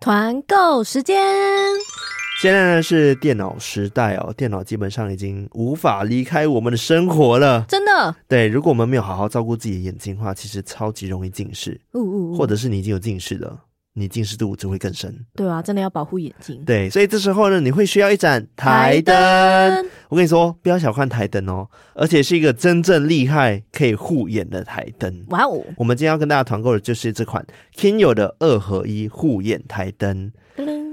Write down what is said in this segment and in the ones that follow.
团购时间，现在呢是电脑时代哦，电脑基本上已经无法离开我们的生活了。真的？对，如果我们没有好好照顾自己的眼睛的话，其实超级容易近视。或者是你已经有近视了。你近视度只会更深，对啊，真的要保护眼睛。对，所以这时候呢，你会需要一盏台灯。我跟你说，不要小看台灯哦，而且是一个真正厉害可以护眼的台灯。哇哦！我们今天要跟大家团购的就是这款 Kinyo 的二合一护眼台灯。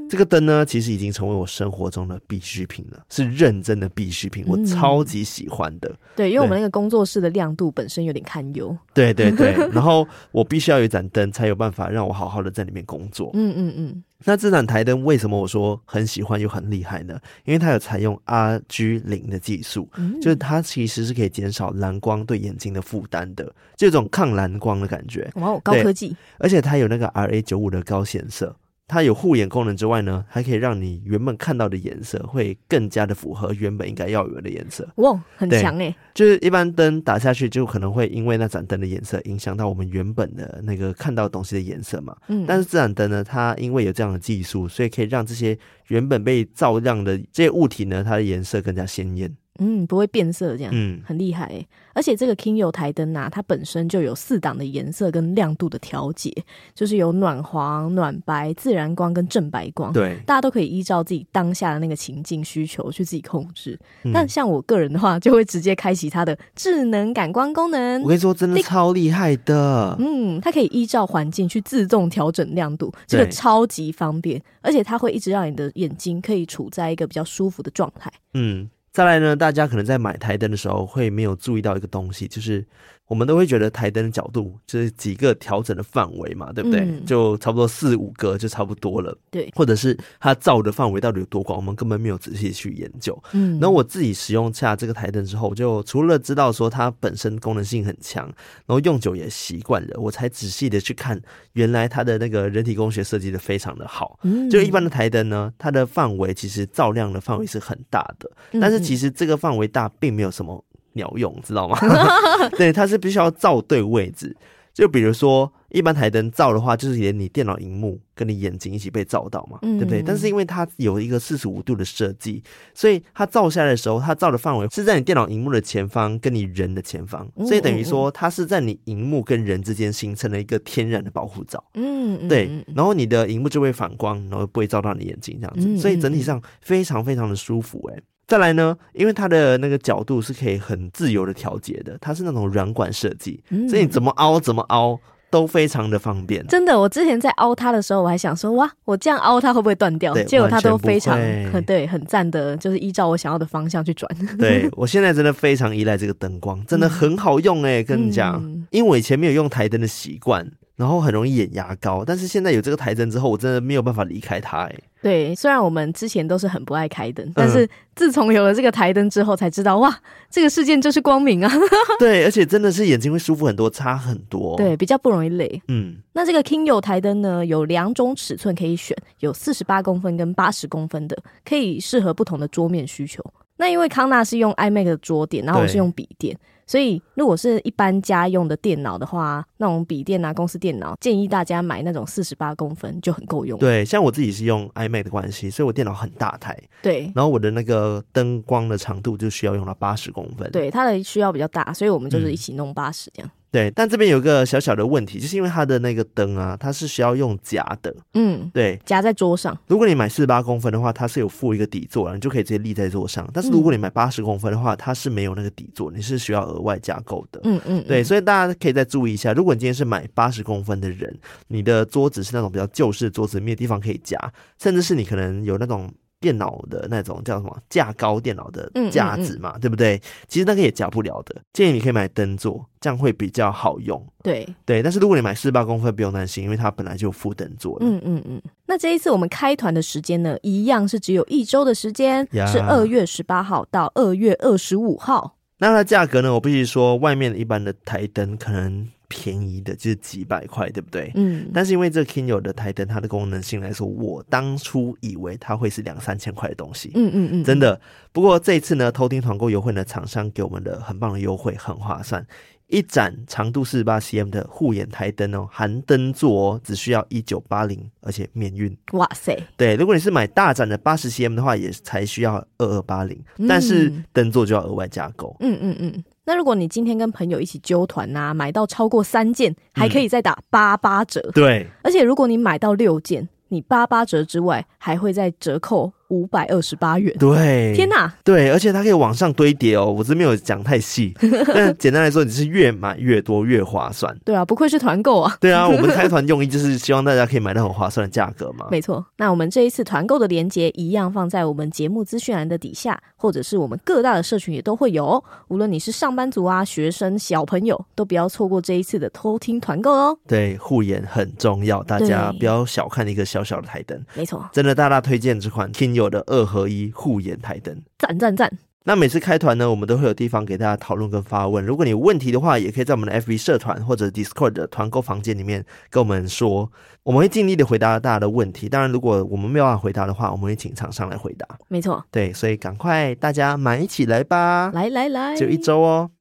这个灯呢，其实已经成为我生活中的必需品了，是认真的必需品，我超级喜欢的。嗯、对，因为我们那个工作室的亮度本身有点堪忧。对对对，然后我必须要有一盏灯，才有办法让我好好的在里面工作。嗯嗯嗯。那这盏台灯为什么我说很喜欢又很厉害呢？因为它有采用 RG 零的技术，嗯、就是它其实是可以减少蓝光对眼睛的负担的，就这种抗蓝光的感觉。哇，高科技！而且它有那个 RA 九五的高显色。它有护眼功能之外呢，还可以让你原本看到的颜色会更加的符合原本应该要有的颜色。哇，很强诶！就是一般灯打下去，就可能会因为那盏灯的颜色影响到我们原本的那个看到东西的颜色嘛。嗯。但是这盏灯呢，它因为有这样的技术，所以可以让这些原本被照亮的这些物体呢，它的颜色更加鲜艳。嗯，不会变色，这样，嗯，很厉害诶。而且这个 Kinyo 台灯啊，它本身就有四档的颜色跟亮度的调节，就是有暖黄、暖白、自然光跟正白光。对，大家都可以依照自己当下的那个情境需求去自己控制。那、嗯、像我个人的话，就会直接开启它的智能感光功能。我跟你说，真的超厉害的。嗯，它可以依照环境去自动调整亮度，这个超级方便。而且它会一直让你的眼睛可以处在一个比较舒服的状态。嗯。再来呢，大家可能在买台灯的时候会没有注意到一个东西，就是。我们都会觉得台灯的角度就是几个调整的范围嘛，对不对？嗯、就差不多四五个就差不多了。对，或者是它照的范围到底有多广，我们根本没有仔细去研究。嗯，然后我自己使用下这个台灯之后，就除了知道说它本身功能性很强，然后用久也习惯了，我才仔细的去看，原来它的那个人体工学设计的非常的好。嗯，就一般的台灯呢，它的范围其实照亮的范围是很大的，但是其实这个范围大并没有什么。鸟用知道吗？对，它是必须要照对位置。就比如说，一般台灯照的话，就是连你电脑荧幕跟你眼睛一起被照到嘛，嗯、对不对？但是因为它有一个四十五度的设计，所以它照下来的时候，它照的范围是在你电脑荧幕的前方，跟你人的前方，所以等于说它是在你荧幕跟人之间形成了一个天然的保护罩。嗯，对。然后你的荧幕就会反光，然后不会照到你眼睛这样子，所以整体上非常非常的舒服、欸，诶。再来呢，因为它的那个角度是可以很自由的调节的，它是那种软管设计，嗯、所以你怎么凹怎么凹都非常的方便。真的，我之前在凹它的时候，我还想说，哇，我这样凹它会不会断掉？结果它都非常很对，很赞的，就是依照我想要的方向去转。对，我现在真的非常依赖这个灯光，真的很好用哎、欸，跟你讲，嗯、因为我以前没有用台灯的习惯。然后很容易眼压高，但是现在有这个台灯之后，我真的没有办法离开它哎。对，虽然我们之前都是很不爱开灯，但是自从有了这个台灯之后，才知道哇，这个世界就是光明啊！对，而且真的是眼睛会舒服很多，差很多。对，比较不容易累。嗯，那这个 Kinyo 台灯呢，有两种尺寸可以选，有四十八公分跟八十公分的，可以适合不同的桌面需求。那因为康纳是用 iMac 的桌垫，然后我是用笔电。所以，如果是一般家用的电脑的话，那种笔电啊，公司电脑，建议大家买那种四十八公分就很够用。对，像我自己是用 iMac 的关系，所以我电脑很大台。对，然后我的那个灯光的长度就需要用到八十公分。对，它的需要比较大，所以我们就是一起弄八十这样。嗯对，但这边有个小小的问题，就是因为它的那个灯啊，它是需要用夹的，嗯，对，夹在桌上。如果你买四十八公分的话，它是有附一个底座，你就可以直接立在桌上。但是如果你买八十公分的话，它是没有那个底座，你是需要额外加购的。嗯嗯，对，所以大家可以再注意一下，如果你今天是买八十公分的人，你的桌子是那种比较旧式的桌子，没有地方可以夹，甚至是你可能有那种。电脑的那种叫什么架高电脑的架子嘛，嗯嗯嗯对不对？其实那个也夹不了的，建议你可以买灯座，这样会比较好用。对对，但是如果你买四十八公分，不用担心，因为它本来就有附灯座了。嗯嗯嗯。那这一次我们开团的时间呢，一样是只有一周的时间，是二月十八号到二月二十五号。那它的价格呢？我必须说，外面一般的台灯可能。便宜的就是几百块，对不对？嗯。但是因为这个 Kinyo 的台灯，它的功能性来说，我当初以为它会是两三千块的东西。嗯嗯嗯。真的。不过这一次呢，偷听团购优惠呢，厂商给我们的很棒的优惠，很划算。一盏长度四十八 cm 的护眼台灯哦，含灯座哦，只需要一九八零，而且免运。哇塞！对，如果你是买大盏的八十 cm 的话，也才需要二二八零，但是灯座就要额外加购。嗯嗯嗯。那如果你今天跟朋友一起揪团呐，买到超过三件，还可以再打八八折。嗯、对，而且如果你买到六件，你八八折之外，还会再折扣。五百二十八元，对，天哪，对，而且它可以往上堆叠哦。我这没有讲太细，但简单来说，你是越买越多越划算。对啊，不愧是团购啊。对啊，我们开团用意就是希望大家可以买到很划算的价格嘛。没错，那我们这一次团购的链接一样放在我们节目资讯栏的底下，或者是我们各大的社群也都会有哦。无论你是上班族啊、学生、小朋友，都不要错过这一次的偷听团购哦。对，护眼很重要，大家不要小看一个小小的台灯。没错，真的大大推荐这款 Kinyo 的二合一护眼台灯，赞赞赞！那每次开团呢，我们都会有地方给大家讨论跟发问。如果你有问题的话，也可以在我们的 FB 社团或者 Discord 的团购房间里面跟我们说，我们会尽力的回答大家的问题。当然，如果我们没有办法回答的话，我们会请厂商来回答。没错，对，所以赶快大家买起来吧！来来来，就一周哦。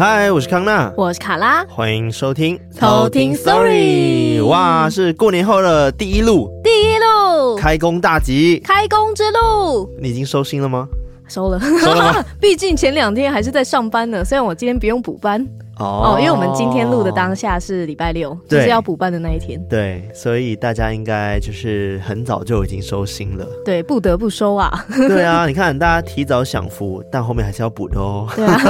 嗨，我是康娜，我是卡拉，欢迎收听偷听 Story。哇，是过年后的第一路，第一路开工大吉，开工之路。你已经收心了吗？收了，收了吗？毕竟前两天还是在上班呢，虽然我今天不用补班。哦，因为我们今天录的当下是礼拜六，就是要补办的那一天。对，所以大家应该就是很早就已经收心了。对，不得不收啊。对啊，你看大家提早享福，但后面还是要补的哦。对啊，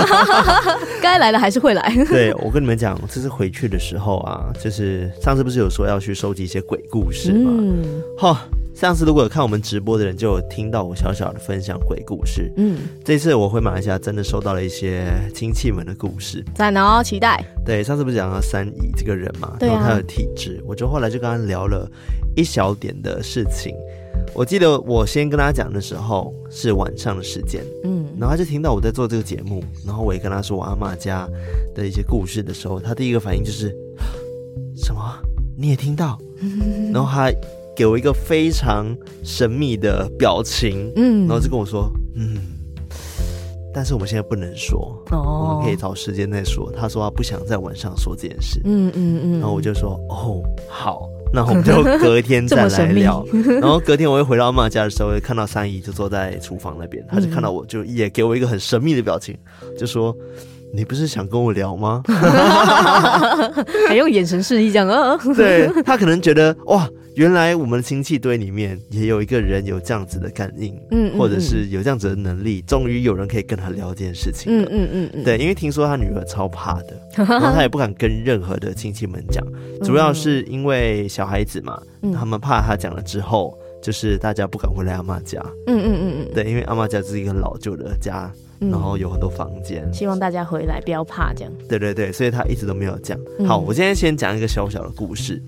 该来的还是会来。对，我跟你们讲，这次回去的时候啊，就是上次不是有说要去收集一些鬼故事吗？嗯，好。上次如果有看我们直播的人，就有听到我小小的分享鬼故事。嗯，这次我回马来西亚，真的收到了一些亲戚们的故事。赞哦，期待。对，上次不是讲到三姨这个人嘛，然后他的体质，我就后来就跟他聊了一小点的事情。我记得我先跟他讲的时候是晚上的时间，嗯，然后他就听到我在做这个节目，然后我也跟他说我阿妈家的一些故事的时候，他第一个反应就是什么？你也听到？然后他。给我一个非常神秘的表情，嗯，然后就跟我说，嗯，但是我们现在不能说，哦，我们可以找时间再说。他说他不想在晚上说这件事，嗯嗯嗯，然后我就说，哦，好，那我们就隔天再来聊。然后隔天我又回到阿嬷家的时候，看到三姨就坐在厨房那边，他就看到我就也给我一个很神秘的表情，就说，你不是想跟我聊吗？还用眼神示意这样啊？对，他可能觉得哇。原来我们的亲戚堆里面也有一个人有这样子的感应，嗯，或者是有这样子的能力，终于有人可以跟他聊这件事情了，嗯。嗯嗯，对，因为听说他女儿超怕的，然后他也不敢跟任何的亲戚们讲，主要是因为小孩子嘛，他们怕他讲了之后，就是大家不敢回来阿妈家，嗯嗯嗯嗯，对，因为阿妈家是一个老旧的家，然后有很多房间，希望大家回来不要怕这样，对对对，所以他一直都没有讲。好，我今天先讲一个小小的故事。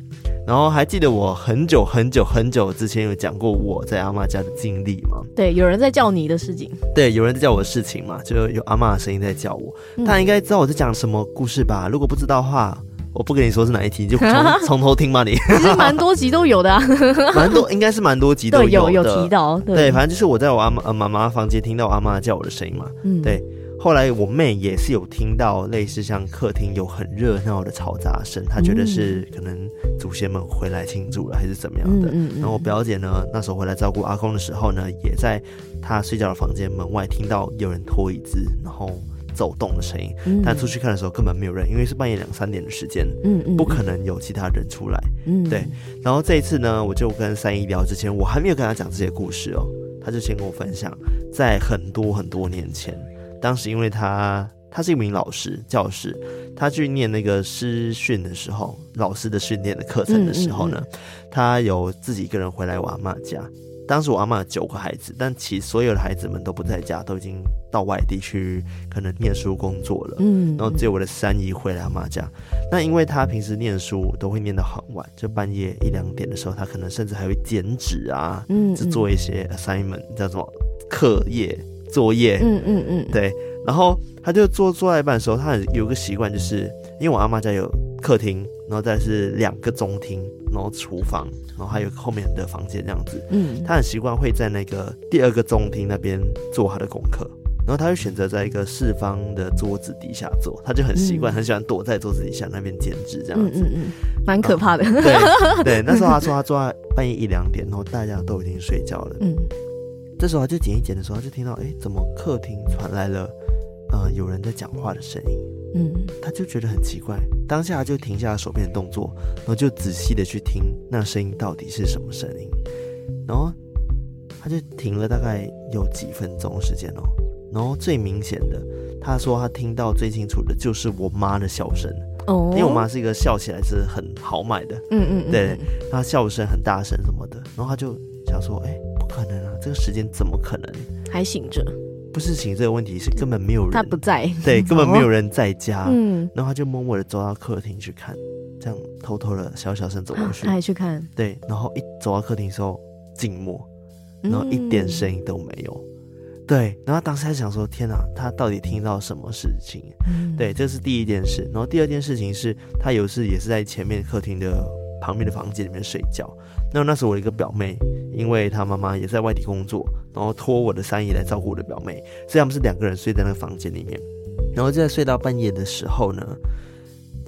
然后还记得我很久很久很久之前有讲过我在阿妈家的经历吗？对，有人在叫你的事情。对，有人在叫我的事情嘛，就有阿妈的声音在叫我。大家应该知道我在讲什么故事吧？如果不知道的话，我不跟你说是哪一集，就从从头听嘛。你其实蛮多集都有的啊，蛮多应该是蛮多集都有有有提到。对，对，反正就是我在我阿妈呃妈妈房间听到我阿妈叫我的声音嘛。嗯，对。后来我妹也是有听到类似像客厅有很热闹的嘈杂声，她觉得是可能祖先们回来庆祝了还是怎么样的。然后我表姐呢，那时候回来照顾阿公的时候呢，也在她睡觉的房间门外听到有人拖椅子然后走动的声音，但出去看的时候根本没有人，因为是半夜两三点的时间，嗯不可能有其他人出来。嗯对。然后这一次呢，我就跟三姨聊之前，我还没有跟她讲这些故事哦，她就先跟我分享，在很多很多年前。当时因为他他是一名老师教师，他去念那个师训的时候，老师的训练的课程的时候呢，嗯嗯嗯，他有自己一个人回来我阿妈家。当时我阿妈有九个孩子，但其实所有的孩子们都不在家，都已经到外地去可能念书工作了。嗯，嗯，然后只有我的三姨回来阿妈家。那因为她平时念书都会念到很晚，就半夜一两点的时候，她可能甚至还会剪纸啊，嗯，做一些 assignment 叫做课业。作业，嗯嗯嗯，对，然后她就做做到一半的时候，她有个习惯，就是因为我阿妈家有客厅，然然后再是两个中厅，然后厨房，然后还有后面的房间这样子。嗯，他很习惯会在那个第二个中厅那边做他的功课，然后他就选择在一个四方的桌子底下做，他就很习惯，嗯、很喜欢躲在桌子底下那边剪纸这样子。嗯嗯，蛮、嗯、可怕的。对 对，那时候他说他坐在半夜一两点，然后大家都已经睡觉了。嗯，这时候他就剪一剪的时候，他就听到，哎，怎么客厅传来了，呃，有人在讲话的声音。嗯，他就觉得很奇怪，当下就停下了手边的动作，然后就仔细的去听那声音到底是什么声音，然后他就停了大概有几分钟时间哦，然后最明显的，他说他听到最清楚的就是我妈的笑声哦，因为我妈是一个笑起来是很豪迈的，嗯嗯，对，她笑声很大声什么的，然后他就想说，哎，不可能啊，这个时间怎么可能？还醒着？不是醒这个问题，是根本没有人，他不在，对，根本没有人在家。嗯，然后他就默默的走到客厅去看，这样偷偷的小小声走过去，他还去看，对，然后一走到客厅的时候，静默，然后一点声音都没有，嗯、对，然后当时还想说，天哪，他到底听到什么事情？嗯、对，这是第一件事，然后第二件事情是他有一次也是在前面客厅的旁边的房间里面睡觉，那那时候我一个表妹，因为她妈妈也在外地工作。然后托我的三姨来照顾我的表妹，所以他们是两个人睡在那个房间里面。然后就在睡到半夜的时候呢，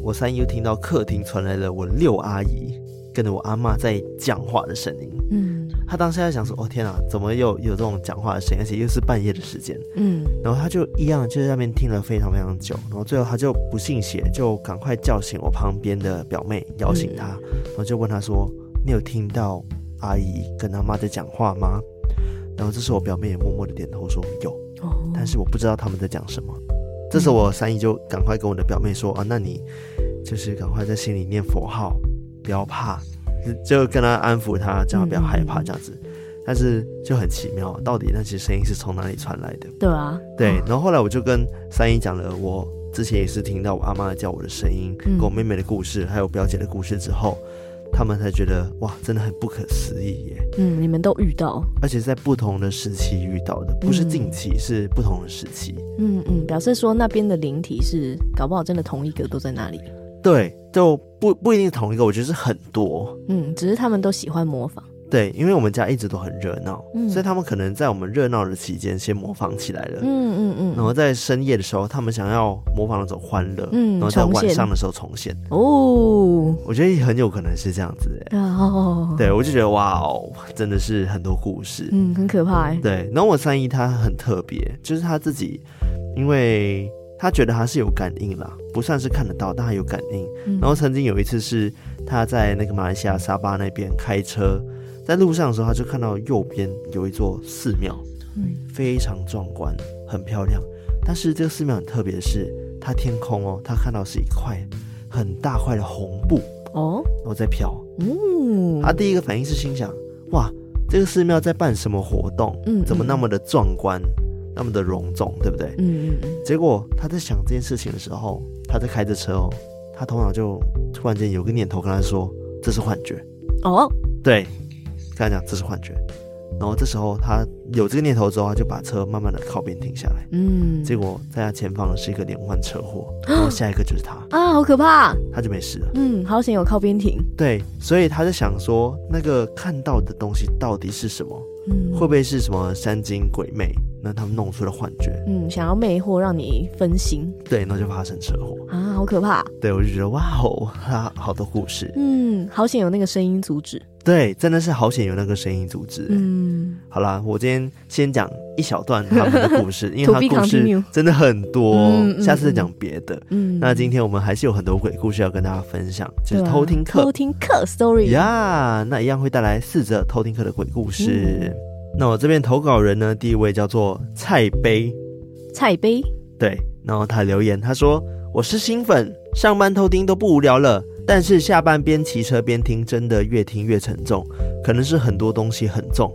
我三姨又听到客厅传来了我六阿姨跟着我阿妈在讲话的声音。嗯，她当时在想说：“哦天啊，怎么又有这种讲话的声音？而且又是半夜的时间。”嗯，然后他就一样就在那边听了非常非常久。然后最后他就不信邪，就赶快叫醒我旁边的表妹，摇醒她，然后就问她说：“你有听到阿姨跟她妈在讲话吗？”然后这时候我表妹也默默的点头说有，哦但是我不知道他们在讲什么。这时候我三姨就赶快跟我的表妹说啊，那你就是赶快在心里念佛号，不要怕，就跟他安抚他，叫他不要害怕这样子。但是就很奇妙，到底那些声音是从哪里传来的？对啊，对。然后后来我就跟三姨讲了，我之前也是听到我阿妈叫我的声音，跟我妹妹的故事，还有表姐的故事之后。他们才觉得哇，真的很不可思议耶。嗯，你们都遇到，而且在不同的时期遇到的，不是近期，嗯、是不同的时期。嗯嗯，表示说那边的灵体是搞不好真的同一个都在那里。对，就不不一定同一个，我觉得是很多。嗯，只是他们都喜欢模仿。对，因为我们家一直都很热闹，嗯、所以他们可能在我们热闹的期间先模仿起来了。嗯嗯嗯。然后在深夜的时候，他们想要模仿那种欢乐，嗯，然后在晚上的时候重现。哦，我觉得很有可能是这样子哎。哦。对，我就觉得哇哦，真的是很多故事。嗯，很可怕。对，然后我三姨她很特别，就是她自己，因为她觉得他是有感应啦，不算是看得到，但他有感应。嗯、然后曾经有一次是他在那个马来西亚沙巴那边开车。在路上的时候，他就看到右边有一座寺庙，嗯，非常壮观，很漂亮。但是这个寺庙很特别的是，它天空哦，他看到是一块很大块的红布哦，然后在飘。嗯，他第一个反应是心想：哇，这个寺庙在办什么活动？嗯，怎么那么的壮观，那么的隆重，对不对？嗯嗯嗯。结果他在想这件事情的时候，他在开着车哦，他头脑就突然间有个念头跟他说：这是幻觉。哦，对。跟他讲这是幻觉，然后这时候他有这个念头之后，他就把车慢慢的靠边停下来。嗯，结果在他前方的是一个连环车祸，然后下一个就是他啊，好可怕！他就没事了。嗯，好险有靠边停。对，所以他在想说，那个看到的东西到底是什么？嗯，会不会是什么山精鬼魅？那他们弄出了幻觉，嗯，想要魅惑让你分心。对，然后就发生车祸啊，好可怕。对，我就觉得哇哦，他好多故事。嗯，好险有那个声音阻止。对，真的是好险有那个声音阻止。嗯，好啦，我今天先讲一小段他们的故事，因为他故事真的很多，嗯、下次再讲别的。嗯，那今天我们还是有很多鬼故事要跟大家分享，就是偷听课，偷听课 story 呀，yeah, 那一样会带来四则偷听课的鬼故事。嗯、那我这边投稿人呢，第一位叫做蔡杯，蔡杯，对，然后他留言，他说我是新粉，上班偷听都不无聊了。但是下班边骑车边听，真的越听越沉重，可能是很多东西很重。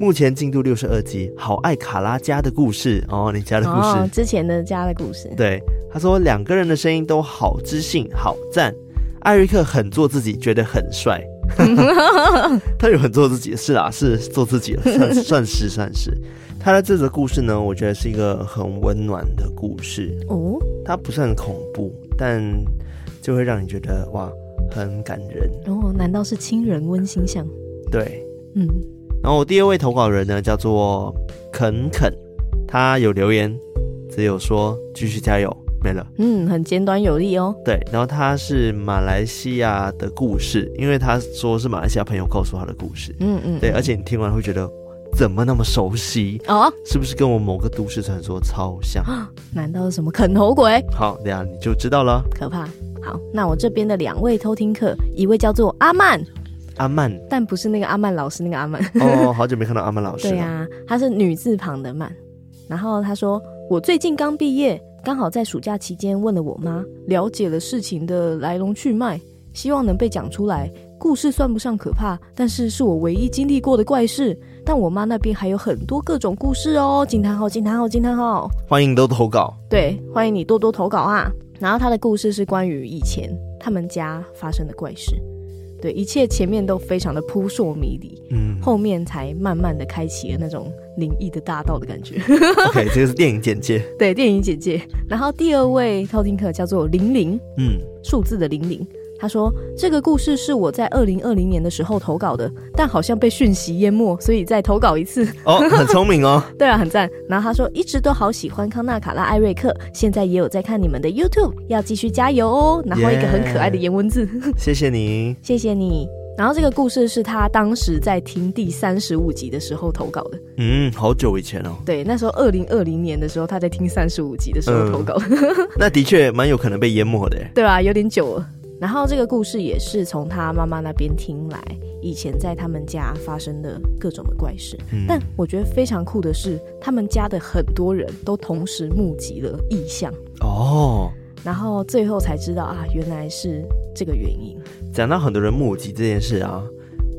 目前进度六十二集，好爱卡拉家的故事哦，你家的故事，哦、之前的家的故事。对，他说两个人的声音都好知性，好赞。艾瑞克很做自己，觉得很帅。他有很做自己，是啊，是做自己了，算 算是算是。他的这则故事呢，我觉得是一个很温暖的故事哦，它不算恐怖，但。就会让你觉得哇，很感人。哦，难道是亲人温馨像？对，嗯。然后我第二位投稿人呢，叫做肯肯，他有留言，只有说继续加油。没了，嗯，很简短有力哦。对，然后他是马来西亚的故事，因为他说是马来西亚朋友告诉他的故事。嗯嗯，对，而且你听完会觉得怎么那么熟悉哦？是不是跟我某个都市传说超像？难道是什么啃头鬼？好，等下你就知道了。可怕。好，那我这边的两位偷听客，一位叫做阿曼，阿曼，但不是那个阿曼老师那个阿曼。哦，好久没看到阿曼老师。对呀、啊，她是女字旁的曼。然后她说，我最近刚毕业。刚好在暑假期间问了我妈，了解了事情的来龙去脉，希望能被讲出来。故事算不上可怕，但是是我唯一经历过的怪事。但我妈那边还有很多各种故事哦！惊叹号！惊叹号！惊叹号！欢迎都投稿，对，欢迎你多多投稿啊！然后他的故事是关于以前他们家发生的怪事。对，一切前面都非常的扑朔迷离，嗯，后面才慢慢的开启了那种灵异的大道的感觉。OK，这个是电影简介。对，电影简介。然后第二位偷听客叫做零零，嗯，数字的零零。他说：“这个故事是我在二零二零年的时候投稿的，但好像被讯息淹没，所以再投稿一次。”哦，很聪明哦。对啊，很赞。然后他说：“一直都好喜欢康纳、卡拉、艾瑞克，现在也有在看你们的 YouTube，要继续加油哦。”然后一个很可爱的颜文字。谢谢你，谢谢你。然后这个故事是他当时在听第三十五集的时候投稿的。嗯，好久以前哦。对，那时候二零二零年的时候，他在听三十五集的时候投稿。嗯、那的确蛮有可能被淹没的。对啊，有点久了。然后这个故事也是从他妈妈那边听来，以前在他们家发生的各种的怪事。嗯、但我觉得非常酷的是，他们家的很多人都同时目击了异象哦。然后最后才知道啊，原来是这个原因。讲到很多人目击这件事啊。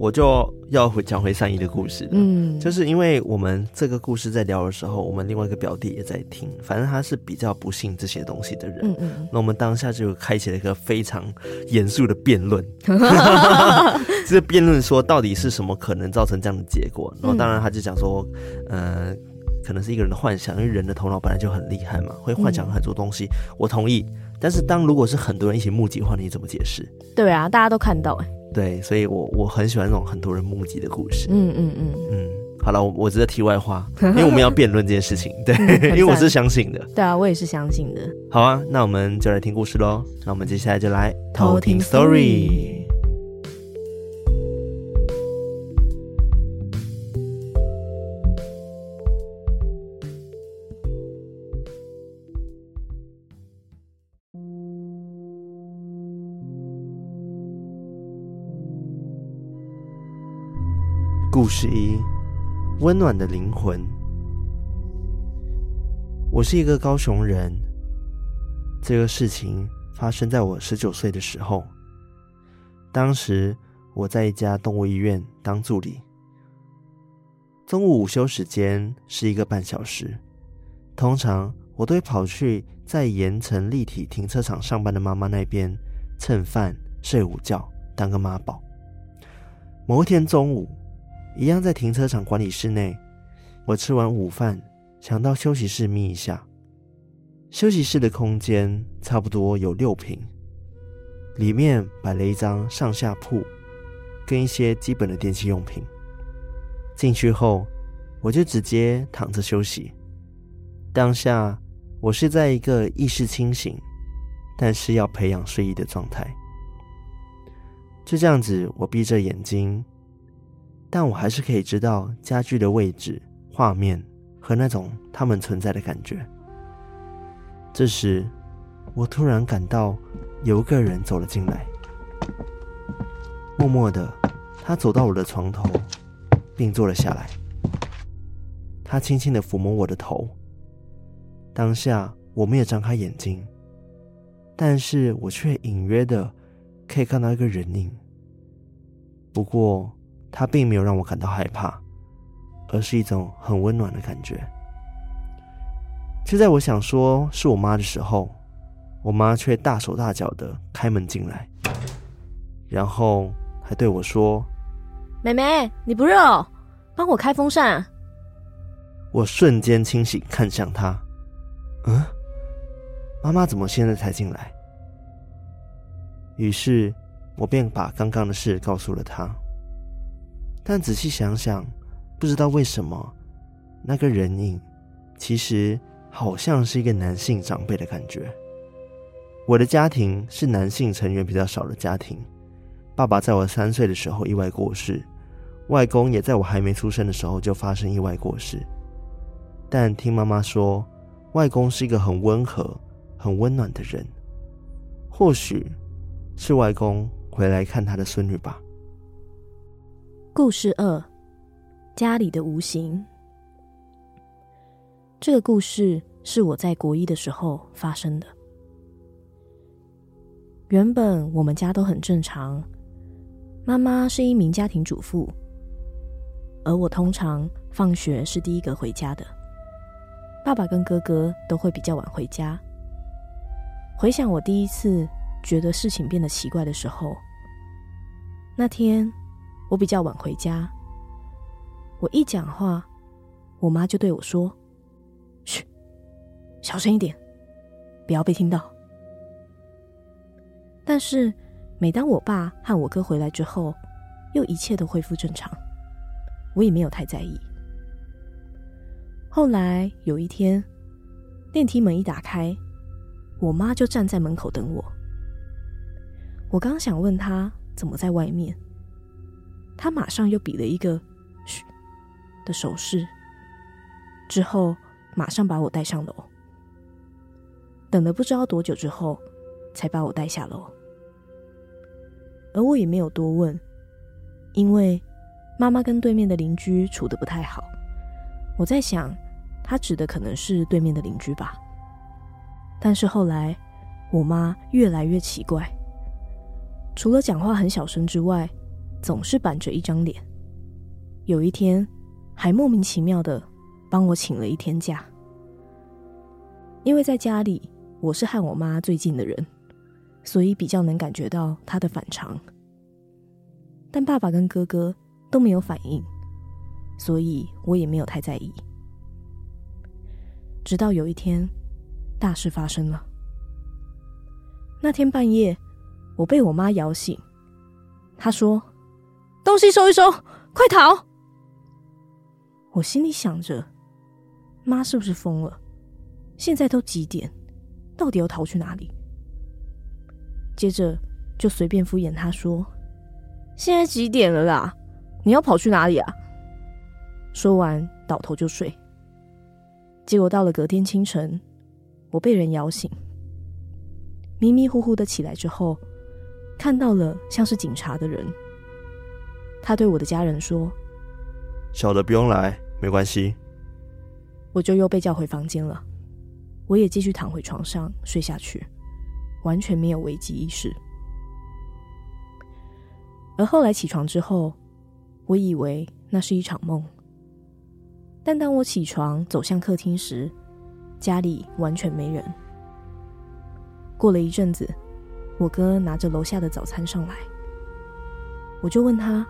我就要回讲回善意的故事，嗯，就是因为我们这个故事在聊的时候，我们另外一个表弟也在听，反正他是比较不信这些东西的人，嗯嗯，那我们当下就开启了一个非常严肃的辩论，这 个 辩论说到底是什么可能造成这样的结果，然后当然他就讲说，呃，可能是一个人的幻想，因为人的头脑本来就很厉害嘛，会幻想很多东西，我同意，但是当如果是很多人一起目击的话，你怎么解释？对啊，大家都看到哎。对，所以我我很喜欢那种很多人目击的故事。嗯嗯嗯嗯。好了，我我只是题外话，因为我们要辩论这件事情。对，因为我是相信的。对啊，我也是相信的。好啊，那我们就来听故事喽。那我们接下来就来偷听 story。故事一：温暖的灵魂。我是一个高雄人。这个事情发生在我十九岁的时候。当时我在一家动物医院当助理。中午午休时间是一个半小时。通常我都会跑去在盐埕立体停车场上班的妈妈那边蹭饭、睡午觉，当个妈宝。某一天中午。一样在停车场管理室内，我吃完午饭，想到休息室眯一下。休息室的空间差不多有六坪，里面摆了一张上下铺，跟一些基本的电器用品。进去后，我就直接躺着休息。当下，我是在一个意识清醒，但是要培养睡意的状态。就这样子，我闭着眼睛。但我还是可以知道家具的位置、画面和那种他们存在的感觉。这时，我突然感到有个人走了进来，默默的，他走到我的床头，并坐了下来。他轻轻的抚摸我的头。当下我没有张开眼睛，但是我却隐约的可以看到一个人影。不过。他并没有让我感到害怕，而是一种很温暖的感觉。就在我想说是我妈的时候，我妈却大手大脚的开门进来，然后还对我说：“妹妹，你不热哦？帮我开风扇。”我瞬间清醒，看向她，嗯，妈妈怎么现在才进来？于是我便把刚刚的事告诉了他。但仔细想想，不知道为什么，那个人影其实好像是一个男性长辈的感觉。我的家庭是男性成员比较少的家庭，爸爸在我三岁的时候意外过世，外公也在我还没出生的时候就发生意外过世。但听妈妈说，外公是一个很温和、很温暖的人，或许是外公回来看他的孙女吧。故事二：家里的无形。这个故事是我在国一的时候发生的。原本我们家都很正常，妈妈是一名家庭主妇，而我通常放学是第一个回家的。爸爸跟哥哥都会比较晚回家。回想我第一次觉得事情变得奇怪的时候，那天我比较晚回家，我一讲话，我妈就对我说：“嘘，小声一点，不要被听到。”但是每当我爸和我哥回来之后，又一切都恢复正常，我也没有太在意。后来有一天，电梯门一打开，我妈就站在门口等我。我刚想问她怎么在外面，他马上又比了一个“嘘”的手势，之后马上把我带上楼。等了不知道多久之后，才把我带下楼。而我也没有多问，因为妈妈跟对面的邻居处的不太好。我在想。他指的可能是对面的邻居吧，但是后来我妈越来越奇怪，除了讲话很小声之外，总是板着一张脸。有一天，还莫名其妙的帮我请了一天假，因为在家里我是和我妈最近的人，所以比较能感觉到她的反常。但爸爸跟哥哥都没有反应，所以我也没有太在意。直到有一天，大事发生了。那天半夜，我被我妈摇醒，她说：“东西收一收，快逃！”我心里想着，妈是不是疯了？现在都几点，到底要逃去哪里？接着就随便敷衍他说：“现在几点了啦？你要跑去哪里啊？”说完，倒头就睡。结果到了隔天清晨，我被人摇醒，迷迷糊糊的起来之后，看到了像是警察的人。他对我的家人说：“小的不用来，没关系。”我就又被叫回房间了。我也继续躺回床上睡下去，完全没有危机意识。而后来起床之后，我以为那是一场梦。但当我起床走向客厅时，家里完全没人。过了一阵子，我哥拿着楼下的早餐上来，我就问他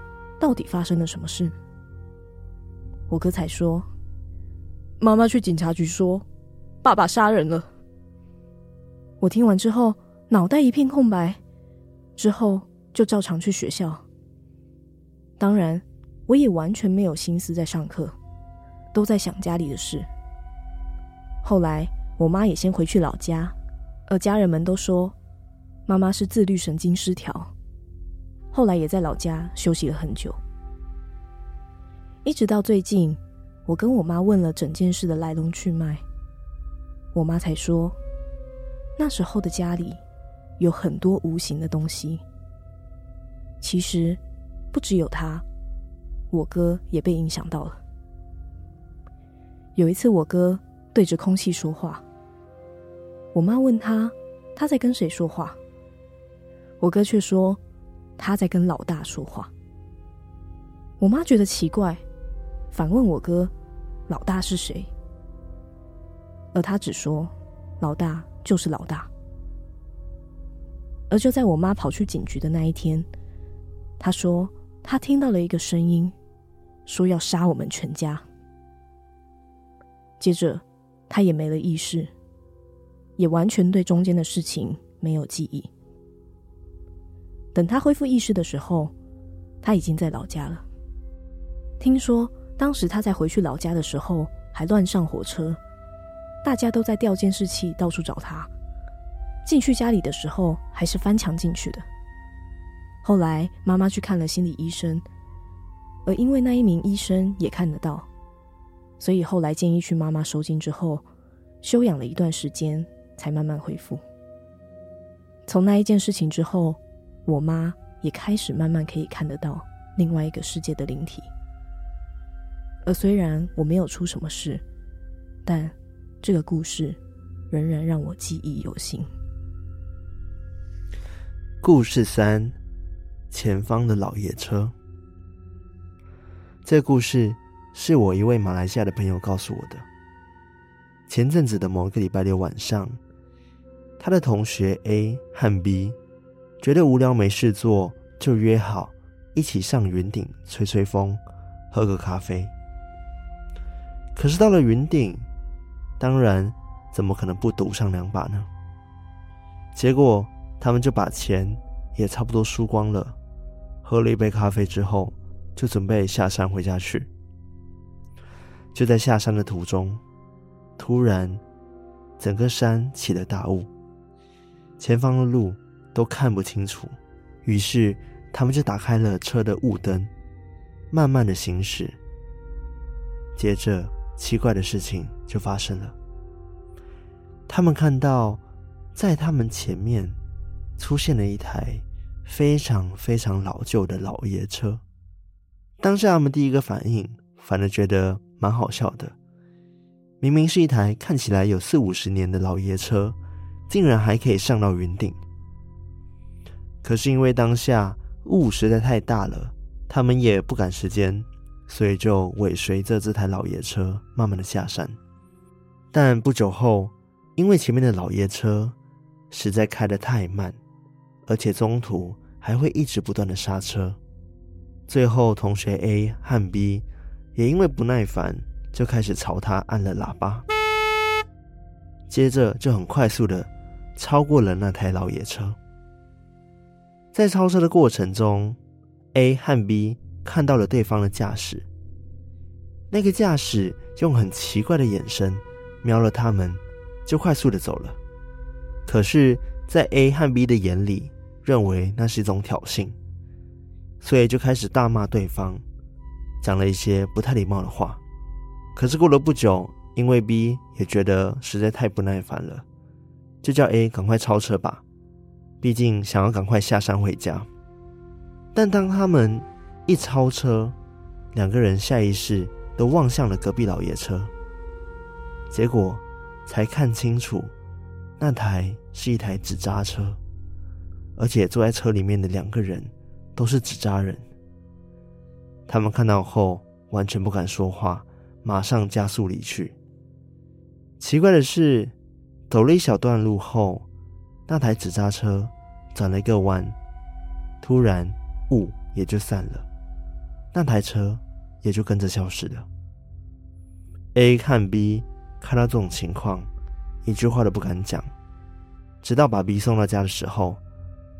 到底发生了什么事。我哥才说：“妈妈去警察局说，爸爸杀人了。”我听完之后，脑袋一片空白，之后就照常去学校。当然，我也完全没有心思在上课。都在想家里的事。后来我妈也先回去老家，而家人们都说妈妈是自律神经失调。后来也在老家休息了很久，一直到最近，我跟我妈问了整件事的来龙去脉，我妈才说那时候的家里有很多无形的东西。其实不只有他，我哥也被影响到了。有一次，我哥对着空气说话。我妈问他，他在跟谁说话？我哥却说他在跟老大说话。我妈觉得奇怪，反问我哥：“老大是谁？”而他只说：“老大就是老大。”而就在我妈跑去警局的那一天，他说他听到了一个声音，说要杀我们全家。接着，他也没了意识，也完全对中间的事情没有记忆。等他恢复意识的时候，他已经在老家了。听说当时他在回去老家的时候，还乱上火车，大家都在调监视器到处找他。进去家里的时候，还是翻墙进去的。后来妈妈去看了心理医生，而因为那一名医生也看得到，所以后来建议去妈妈收惊之后，休养了一段时间，才慢慢恢复。从那一件事情之后，我妈也开始慢慢可以看得到另外一个世界的灵体。而虽然我没有出什么事，但这个故事仍然让我记忆犹新。故事三：前方的老爷车。这故事是我一位马来西亚的朋友告诉我的。前阵子的某个礼拜六晚上，他的同学 A 和 B 觉得无聊没事做，就约好一起上云顶吹吹风，喝个咖啡。可是到了云顶，当然怎么可能不赌上两把呢？结果。他们就把钱也差不多输光了，喝了一杯咖啡之后，就准备下山回家去。就在下山的途中，突然整个山起了大雾，前方的路都看不清楚。于是他们就打开了车的雾灯，慢慢的行驶。接着，奇怪的事情就发生了。他们看到，在他们前面。出现了一台非常非常老旧的老爷车。当下他们第一个反应，反而觉得蛮好笑的。明明是一台看起来有四五十年的老爷车，竟然还可以上到云顶。可是因为当下雾实在太大了，他们也不赶时间，所以就尾随着这台老爷车慢慢的下山。但不久后，因为前面的老爷车实在开得太慢。而且中途还会一直不断的刹车，最后同学 A 和 B 也因为不耐烦，就开始朝他按了喇叭，接着就很快速的超过了那台老爷车。在超车的过程中，A 和 B 看到了对方的驾驶，那个驾驶用很奇怪的眼神瞄了他们，就快速的走了。可是，在 A 和 B 的眼里，认为那是一种挑衅，所以就开始大骂对方，讲了一些不太礼貌的话。可是过了不久，因为 B 也觉得实在太不耐烦了，就叫 A 赶快超车吧，毕竟想要赶快下山回家。但当他们一超车，两个人下意识都望向了隔壁老爷车，结果才看清楚，那台是一台纸扎车。而且坐在车里面的两个人都是纸扎人，他们看到后完全不敢说话，马上加速离去。奇怪的是，走了一小段路后，那台纸扎车转了一个弯，突然雾也就散了，那台车也就跟着消失了。A 看 B 看到这种情况，一句话都不敢讲，直到把 B 送到家的时候。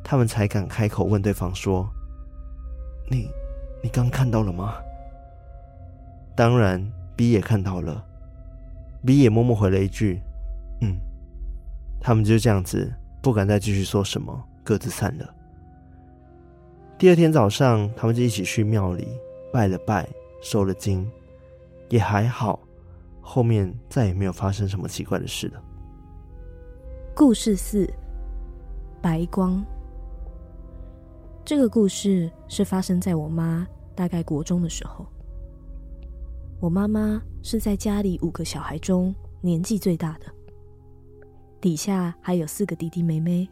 他们才敢开口问对方说：“你，你刚看到了吗？”当然，B 也看到了，B 也默默回了一句：“嗯。”他们就这样子不敢再继续说什么，各自散了。第二天早上，他们就一起去庙里拜了拜，收了经，也还好，后面再也没有发生什么奇怪的事了。故事四：白光。这个故事是发生在我妈大概国中的时候。我妈妈是在家里五个小孩中年纪最大的，底下还有四个弟弟妹妹，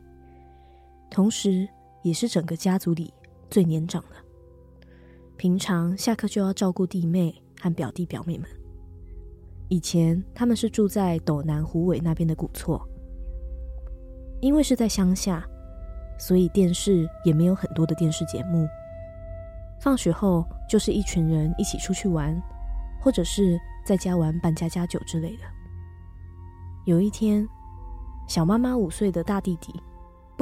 同时也是整个家族里最年长的。平常下课就要照顾弟妹和表弟表妹们。以前他们是住在斗南虎尾那边的古厝，因为是在乡下。所以电视也没有很多的电视节目。放学后就是一群人一起出去玩，或者是在家玩扮家家酒之类的。有一天，小妈妈五岁的大弟弟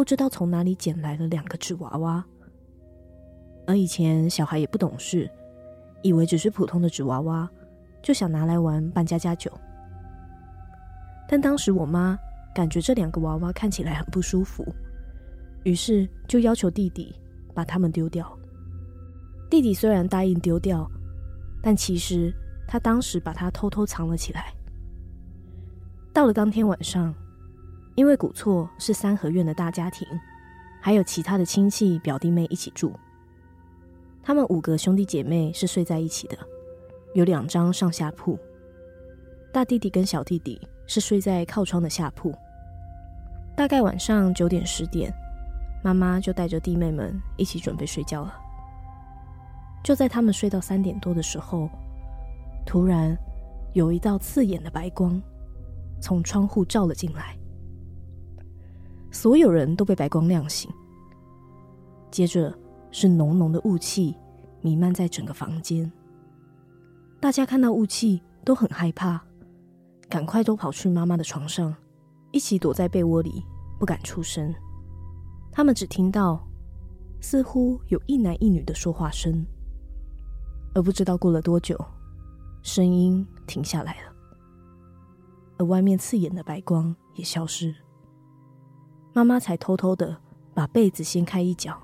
不知道从哪里捡来了两个纸娃娃，而以前小孩也不懂事，以为只是普通的纸娃娃，就想拿来玩扮家家酒。但当时我妈感觉这两个娃娃看起来很不舒服，于是就要求弟弟把它们丢掉。弟弟虽然答应丢掉，但其实他当时把它偷偷藏了起来。到了当天晚上，因为古厝是三合院的大家庭，还有其他的亲戚表弟妹一起住，他们五个兄弟姐妹是睡在一起的，有两张上下铺。大弟弟跟小弟弟是睡在靠窗的下铺。大概晚上九点十点，妈妈就带着弟妹们一起准备睡觉了。就在他们睡到三点多的时候，突然有一道刺眼的白光从窗户照了进来，所有人都被白光亮醒。接着是浓浓的雾气弥漫在整个房间，大家看到雾气都很害怕。赶快都跑去妈妈的床上，一起躲在被窝里，不敢出声。他们只听到似乎有一男一女的说话声，而不知道过了多久，声音停下来了，而外面刺眼的白光也消失。妈妈才偷偷的把被子掀开一角，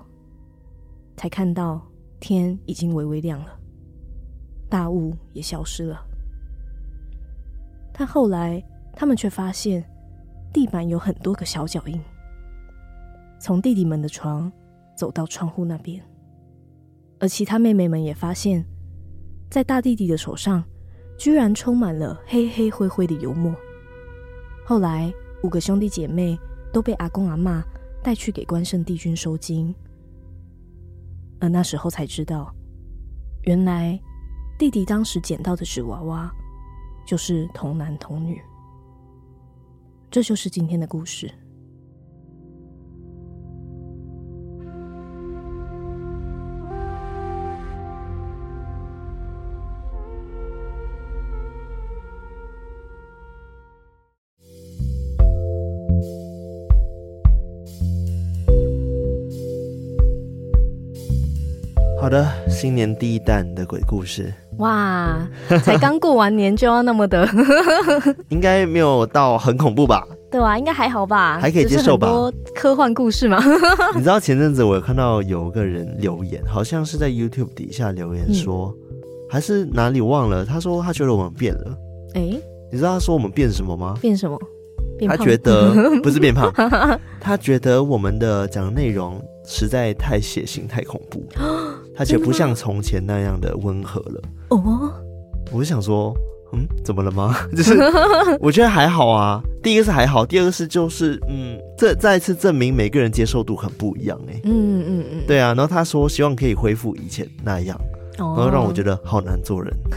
才看到天已经微微亮了，大雾也消失了。但后来，他们却发现地板有很多个小脚印，从弟弟们的床走到窗户那边，而其他妹妹们也发现，在大弟弟的手上居然充满了黑黑灰灰的油墨。后来，五个兄弟姐妹都被阿公阿嬷带去给关圣帝君收金，而那时候才知道，原来弟弟当时捡到的纸娃娃。就是童男童女，这就是今天的故事。好的，新年第一弹的鬼故事。哇，才刚过完年就要那么的，应该没有到很恐怖吧？对啊，应该还好吧？还可以接受吧？科幻故事吗？你知道前阵子我有看到有个人留言，好像是在 YouTube 底下留言说，嗯、还是哪里忘了？他说他觉得我们变了。哎、欸，你知道他说我们变什么吗？变什么？他觉得 不是变胖，他觉得我们的讲的内容实在太血腥、太恐怖。而且不像从前那样的温和了哦。我就想说，嗯，怎么了吗？就是我觉得还好啊。第一个是还好，第二个是就是，嗯，这再一次证明每个人接受度很不一样哎、欸。嗯嗯嗯，对啊。然后他说希望可以恢复以前那样，然后让我觉得好难做人。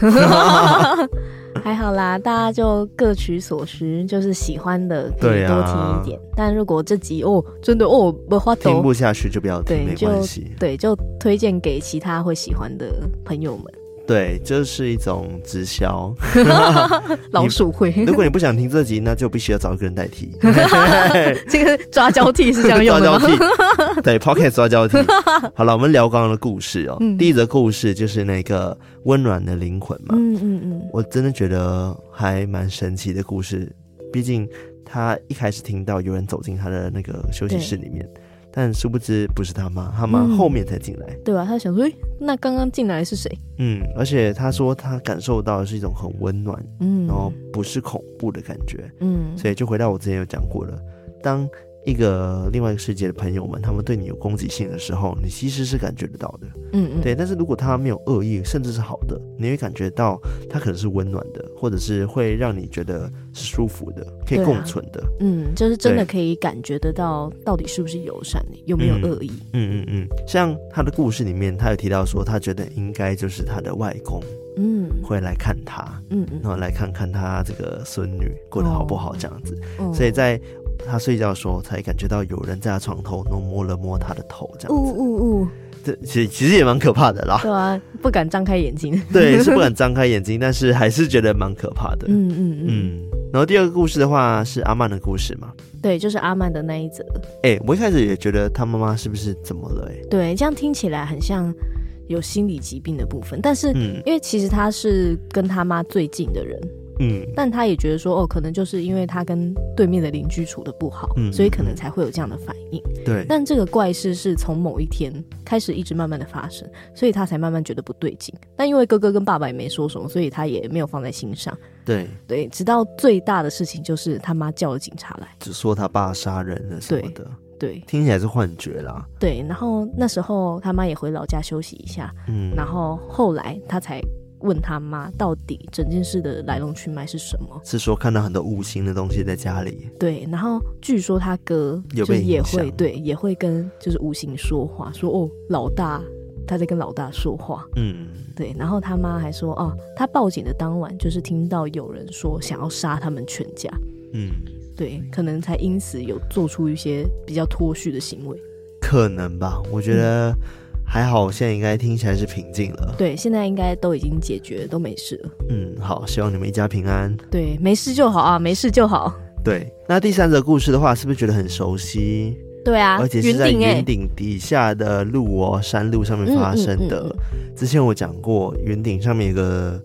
还好啦，大家就各取所需，就是喜欢的可以多听一点。啊、但如果这集哦，真的哦，不花听不下去就不要听，没关系。对，就推荐给其他会喜欢的朋友们。对，这是一种直销，老鼠会。如果你不想听这集，那就必须要找一个人代替。这个抓交替是这样用的吗？抓交替，对，Pocket 抓交替。好了，我们聊刚刚的故事哦。嗯、第一则故事就是那个温暖的灵魂嘛。嗯嗯嗯，我真的觉得还蛮神奇的故事。毕竟他一开始听到有人走进他的那个休息室里面。但殊不知不是他妈，他妈后面才进来，对吧？他想说，诶，那刚刚进来是谁？嗯，而且他说他感受到的是一种很温暖，嗯，然后不是恐怖的感觉，嗯，所以就回到我之前有讲过了，当。一个另外一个世界的朋友们，他们对你有攻击性的时候，你其实是感觉得到的，嗯嗯，对。但是如果他没有恶意，甚至是好的，你会感觉到他可能是温暖的，或者是会让你觉得是舒服的，可以共存的，啊、嗯，就是真的可以感觉得到到底是不是友善，有没有恶意，嗯嗯嗯。像他的故事里面，他有提到说，他觉得应该就是他的外公，嗯，会来看他，嗯嗯，然后来看看他这个孙女过得好不好这样子，哦、所以在。他睡觉的时候才感觉到有人在他床头，然后摸了摸他的头，这样子。呜呜呜！这其实其实也蛮可怕的啦。对啊，不敢张开眼睛。对，是不敢张开眼睛，但是还是觉得蛮可怕的。嗯嗯嗯。然后第二个故事的话是阿曼的故事嘛？对，就是阿曼的那一则。哎、欸，我一开始也觉得他妈妈是不是怎么了、欸？哎，对，这样听起来很像有心理疾病的部分，但是因为其实他是跟他妈最近的人。嗯，但他也觉得说，哦，可能就是因为他跟对面的邻居处的不好，嗯，所以可能才会有这样的反应。对，但这个怪事是从某一天开始一直慢慢的发生，所以他才慢慢觉得不对劲。但因为哥哥跟爸爸也没说什么，所以他也没有放在心上。对对，直到最大的事情就是他妈叫了警察来，只说他爸杀人了什么的。对，听起来是幻觉啦。对，然后那时候他妈也回老家休息一下，嗯，然后后来他才。问他妈到底整件事的来龙去脉是什么？是说看到很多无形的东西在家里。对，然后据说他哥就也会对，也会跟就是无形说话，说哦老大他在跟老大说话。嗯，对。然后他妈还说哦，他报警的当晚就是听到有人说想要杀他们全家。嗯，对，可能才因此有做出一些比较脱序的行为。可能吧，我觉得、嗯。还好，现在应该听起来是平静了。对，现在应该都已经解决，都没事了。嗯，好，希望你们一家平安。对，没事就好啊，没事就好。对，那第三则故事的话，是不是觉得很熟悉？对啊，而且是在云顶底下的路哦，山路上面发生的。嗯嗯嗯嗯、之前我讲过，云顶上面有个，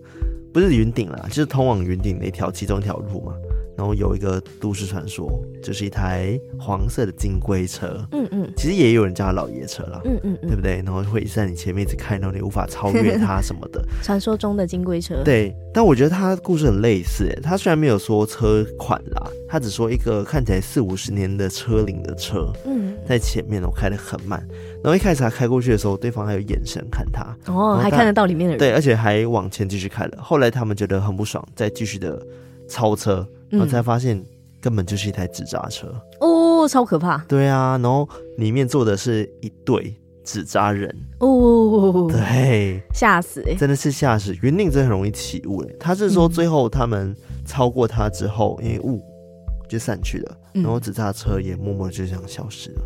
不是云顶啦，就是通往云顶的一条其中一条路嘛。然后有一个都市传说，就是一台黄色的金龟车，嗯嗯，其实也有人叫它老爷车啦，嗯嗯，对不对？然后会在你前面一直开，然后你无法超越它什么的。传说中的金龟车，对。但我觉得它故事很类似，诶，它虽然没有说车款啦，它只说一个看起来四五十年的车龄的车，嗯，在前面我开得很慢，然后一开始他开过去的时候，对方还有眼神看他，哦，还看得到里面的人，对，而且还往前继续开了。后来他们觉得很不爽，再继续的超车。然后才发现，根本就是一台纸扎车。哦，超可怕。对啊，然后里面坐的是一对纸扎人。哦，对，吓死。哎，真的是吓死。云岭真的很容易起雾哎，他是说最后他们超过他之后，因为雾就散去了，然后纸扎车也默默就这样消失了。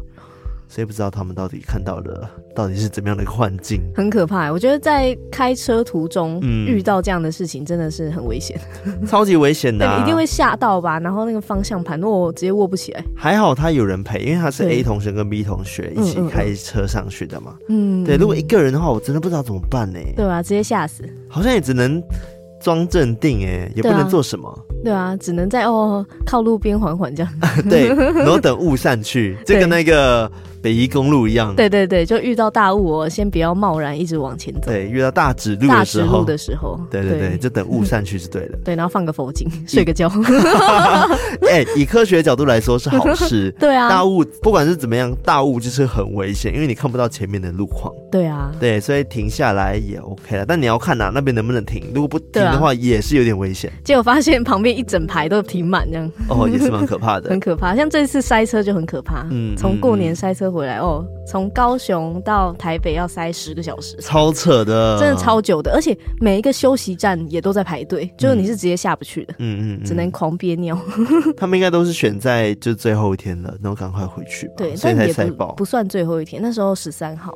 谁不知道他们到底看到了到底是怎么样的一个幻境？很可怕。我觉得在开车途中遇到这样的事情真的是很危险，嗯、超级危险的、啊，一定会吓到吧？然后那个方向盘，我直接握不起来。还好他有人陪，因为他是 A 同学跟 B 同学一起开车上去的嘛。嗯，对。如果一个人的话，我真的不知道怎么办呢？对啊，直接吓死。好像也只能装镇定，哎，也不能做什么。对啊，只能在哦靠路边缓缓这样。对，然后等雾散去，就跟那个。北宜公路一样，对对对，就遇到大雾哦，先不要贸然一直往前走。对，遇到大指路的时候，大指路的时候，对对对，就等雾散去是对的。对，然后放个佛经，睡个觉。哎，以科学角度来说是好事。对啊，大雾不管是怎么样，大雾就是很危险，因为你看不到前面的路况。对啊，对，所以停下来也 OK 了，但你要看呐，那边能不能停？如果不停的话，也是有点危险。结果发现旁边一整排都停满，这样哦，也是蛮可怕的，很可怕。像这次塞车就很可怕，嗯，从过年塞车回来哦。从高雄到台北要塞十个小时，超扯的，真的超久的，而且每一个休息站也都在排队，就是你是直接下不去的，嗯嗯，只能狂憋尿。他们应该都是选在就最后一天了，然后赶快回去吧，对，所以才塞爆。不算最后一天，那时候十三号，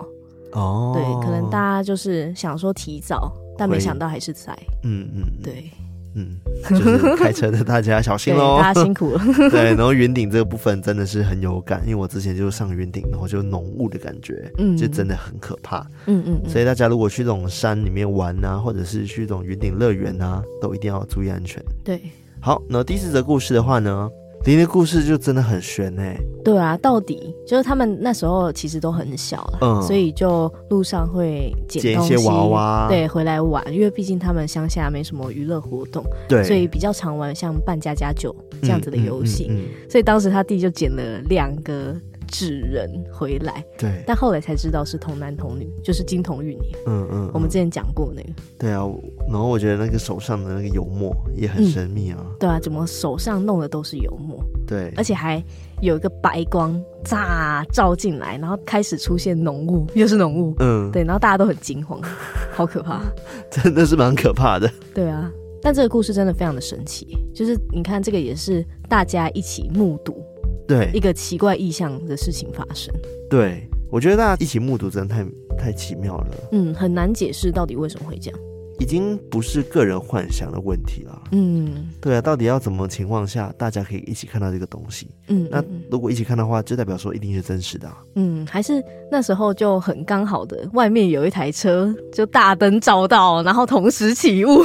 哦，对，可能大家就是想说提早，但没想到还是塞，嗯嗯，对。嗯，就是开车的大家小心喽，大家辛苦了。对，然后云顶这个部分真的是很有感，因为我之前就上云顶，然后就浓雾的感觉，嗯，就真的很可怕。嗯嗯，嗯，所以大家如果去这种山里面玩啊，或者是去这种云顶乐园啊，都一定要注意安全。对，好，那第四则故事的话呢？灵的故事就真的很悬哎、欸，对啊，到底就是他们那时候其实都很小了，嗯，所以就路上会捡一些娃娃，对，回来玩，因为毕竟他们乡下没什么娱乐活动，对，所以比较常玩像扮家家酒这样子的游戏，所以当时他弟就捡了两个。纸人回来，对，但后来才知道是童男童女，就是金童玉女。嗯嗯，我们之前讲过那个。对啊，然后我觉得那个手上的那个油墨也很神秘啊。对啊，怎么手上弄的都是油墨？对，而且还有一个白光炸照进来，然后开始出现浓雾，又是浓雾。嗯，对，然后大家都很惊慌，好可怕，真的是蛮可怕的。对啊，但这个故事真的非常的神奇，就是你看这个也是大家一起目睹。对，一个奇怪意象的事情发生。对，我觉得大家一起目睹真的太太奇妙了。嗯，很难解释到底为什么会这样。已经不是个人幻想的问题了。嗯，对啊，到底要怎么情况下大家可以一起看到这个东西？嗯，那如果一起看的话，就代表说一定是真实的啊。嗯，还是那时候就很刚好的，外面有一台车就大灯照到，然后同时起雾，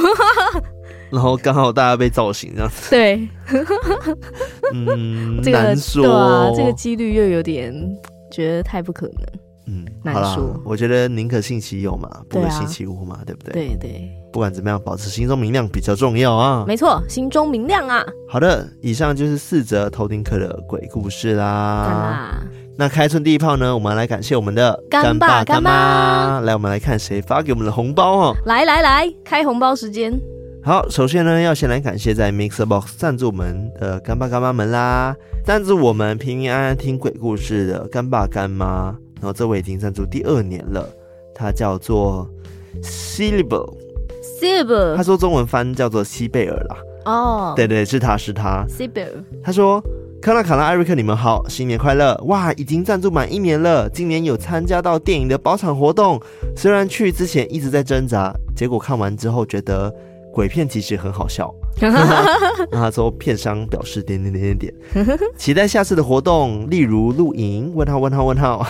然后刚好大家被造型这样子。对，嗯，这个难说，对啊，这个几率又有点觉得太不可能。嗯，难说。我觉得宁可信其有嘛，不可信其无嘛，对，不对？对对。不管怎么样，保持心中明亮比较重要啊。没错，心中明亮啊。好的，以上就是四则头顶客的鬼故事啦。那开春第一炮呢，我们来感谢我们的干爸干妈。来，我们来看谁发给我们的红包哦。来来来，开红包时间。好，首先呢，要先来感谢在 Mixer Box 赞助我们的干爸干妈们啦。赞助我们平平安安听鬼故事的干爸干妈。然后这位已经赞助第二年了，他叫做 Silver，Silver，他说中文翻叫做西贝尔啦。哦，oh. 对对，是他是他。Silver，他说康纳、卡拉、艾瑞克，你们好，新年快乐！哇，已经赞助满一年了，今年有参加到电影的包场活动，虽然去之前一直在挣扎，结果看完之后觉得鬼片其实很好笑。那 他说片商表示点点点点点，期待下次的活动，例如露营。问号问号问号。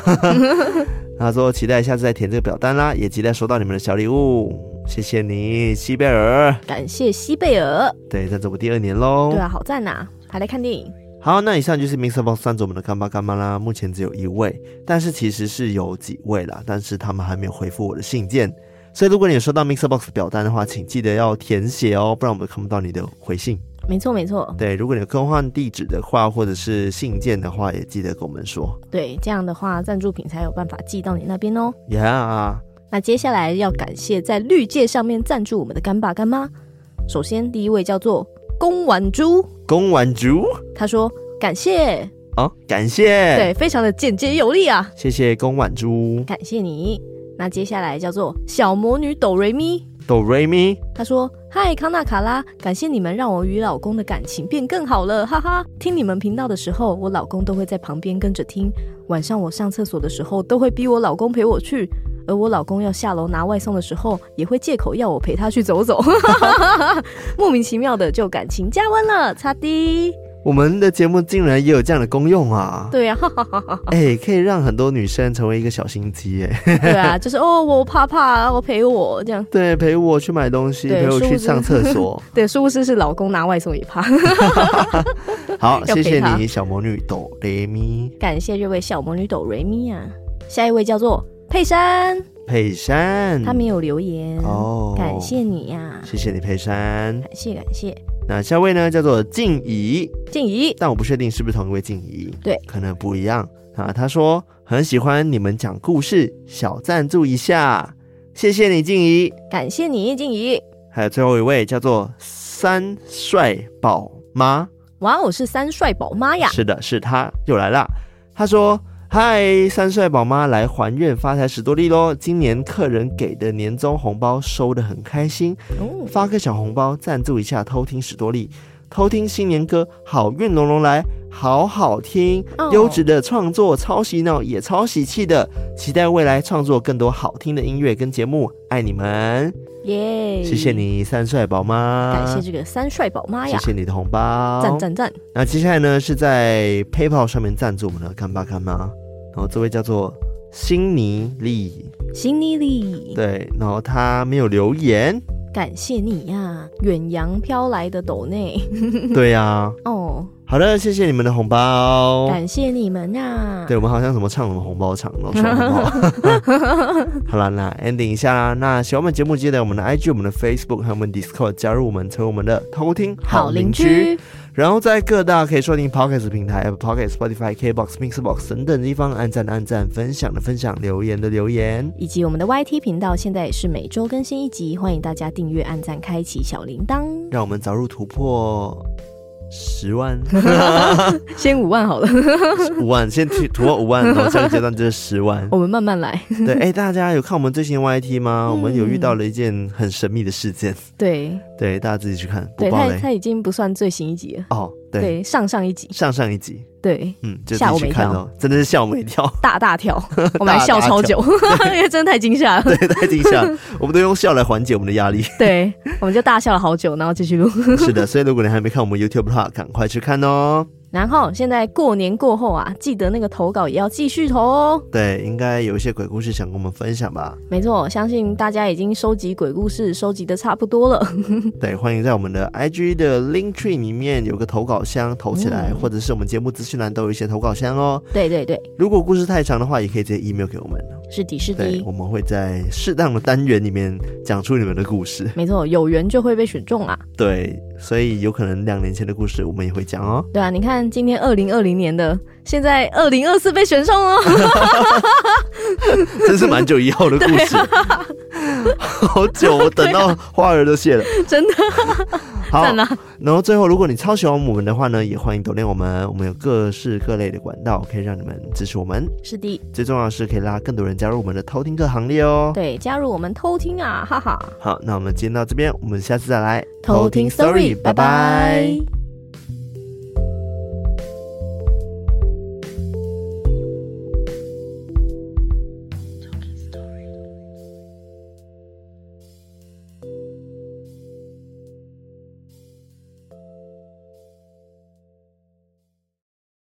他说期待下次再填这个表单啦，也期待收到你们的小礼物。谢谢你，西贝尔。感谢西贝尔。对，在这不第二年喽。对啊，好赞呐，还来看电影。好，那以上就是 MixerBox 赞助我们的干爸干妈啦。目前只有一位，但是其实是有几位啦，但是他们还没有回复我的信件。所以，如果你有收到 Mixer Box 表单的话，请记得要填写哦，不然我们看不到你的回信。没错，没错。对，如果你有更换地址的话，或者是信件的话，也记得跟我们说。对，这样的话，赞助品才有办法寄到你那边哦。Yeah。那接下来要感谢在绿界上面赞助我们的干爸干妈。首先，第一位叫做宫婉珠。宫婉珠，他说感谢哦，感谢。对，非常的简洁有力啊。谢谢宫婉珠，感谢你。那接下来叫做小魔女哆瑞咪，哆瑞咪，她说：“嗨，康纳卡拉，感谢你们让我与老公的感情变更好了，哈哈！听你们频道的时候，我老公都会在旁边跟着听。晚上我上厕所的时候，都会逼我老公陪我去，而我老公要下楼拿外送的时候，也会借口要我陪他去走走。莫名其妙的就感情加温了，擦滴。”我们的节目竟然也有这样的功用啊！对呀，哎，可以让很多女生成为一个小心机，哎，对啊，就是哦，我怕怕，我陪我这样，对，陪我去买东西，陪我去上厕所，对，殊不知是老公拿外送也怕。好，谢谢你，小魔女哆雷咪，感谢这位小魔女哆雷咪啊！下一位叫做佩珊，佩珊，她没有留言。哦，感谢你呀，谢谢你，佩珊，感谢感谢。那下位呢，叫做静怡，静怡，但我不确定是不是同一位静怡，对，可能不一样啊。他说很喜欢你们讲故事，小赞助一下，谢谢你，静怡，感谢你，静怡。还有最后一位叫做三帅宝妈，哇，哦是三帅宝妈呀，是的，是他又来了。他说。嗨，三帅宝妈来还愿发财史多利喽！今年客人给的年终红包收得很开心，发个小红包赞助一下偷听史多利，偷听新年歌，好运隆隆来，好好听，优质的创作，超洗脑也超喜气的，期待未来创作更多好听的音乐跟节目，爱你们！耶！谢谢你，三帅宝妈，感谢这个三帅宝妈呀！谢谢你的红包，赞赞赞！那接下来呢，是在 PayPal 上面赞助我们的干爸干妈。然后这位叫做辛尼利，辛尼利，对，然后他没有留言，感谢你呀、啊，远洋飘来的斗内，对呀、啊，哦，好的，谢谢你们的红包，感谢你们呀、啊，对我们好像什么唱什么红包场，然后刷红包，好了，那 ending 一下啦，那喜欢我们节目，记得我们的 IG、我们的 Facebook 还有我们 Discord 加入我们，成为我们的偷听好邻居。然后在各大可以收听 Podcast 平台，Apple Podcast、Spotify、KBox、Mixbox 等等地方按赞的按赞，分享的分享，留言的留言，以及我们的 YT 频道，现在也是每周更新一集，欢迎大家订阅、按赞、开启小铃铛，让我们早日突破十万，先五万好了，五万先突突破五万，然后下个阶段就是十万，我们慢慢来。对，哎，大家有看我们最新的 YT 吗？嗯、我们有遇到了一件很神秘的事件，对。对，大家自己去看。对，他他已经不算最新一集了。哦，对，对，上上一集，上上一集。对，嗯，吓我一跳，真的是吓我一跳，大大跳，我们还笑超久，因为真的太惊吓了。对，太惊吓，我们都用笑来缓解我们的压力。对，我们就大笑了好久，然后继续录。是的，所以如果你还没看我们 YouTube 的话，赶快去看哦。然后现在过年过后啊，记得那个投稿也要继续投哦。对，应该有一些鬼故事想跟我们分享吧？没错，相信大家已经收集鬼故事收集的差不多了。对，欢迎在我们的 IG 的 Link Tree 里面有个投稿箱投起来，嗯、或者是我们节目资讯栏都有一些投稿箱哦。对对对，如果故事太长的话，也可以直接 email 给我们。是的，是的，我们会在适当的单元里面讲出你们的故事。没错，有缘就会被选中啦。对，所以有可能两年前的故事我们也会讲哦。对啊，你看今天二零二零年的，现在二零二四被选中哦，真是蛮久以后的故事，啊、好久，我等到花儿都谢了，真的。好，然后最后，如果你超喜欢我们的话呢，也欢迎抖内我们，我们有各式各类的管道可以让你们支持我们。是的，最重要的是可以拉更多人加入我们的偷听客行列哦。对，加入我们偷听啊，哈哈。好，那我们今天到这边，我们下次再来偷听 story，拜拜。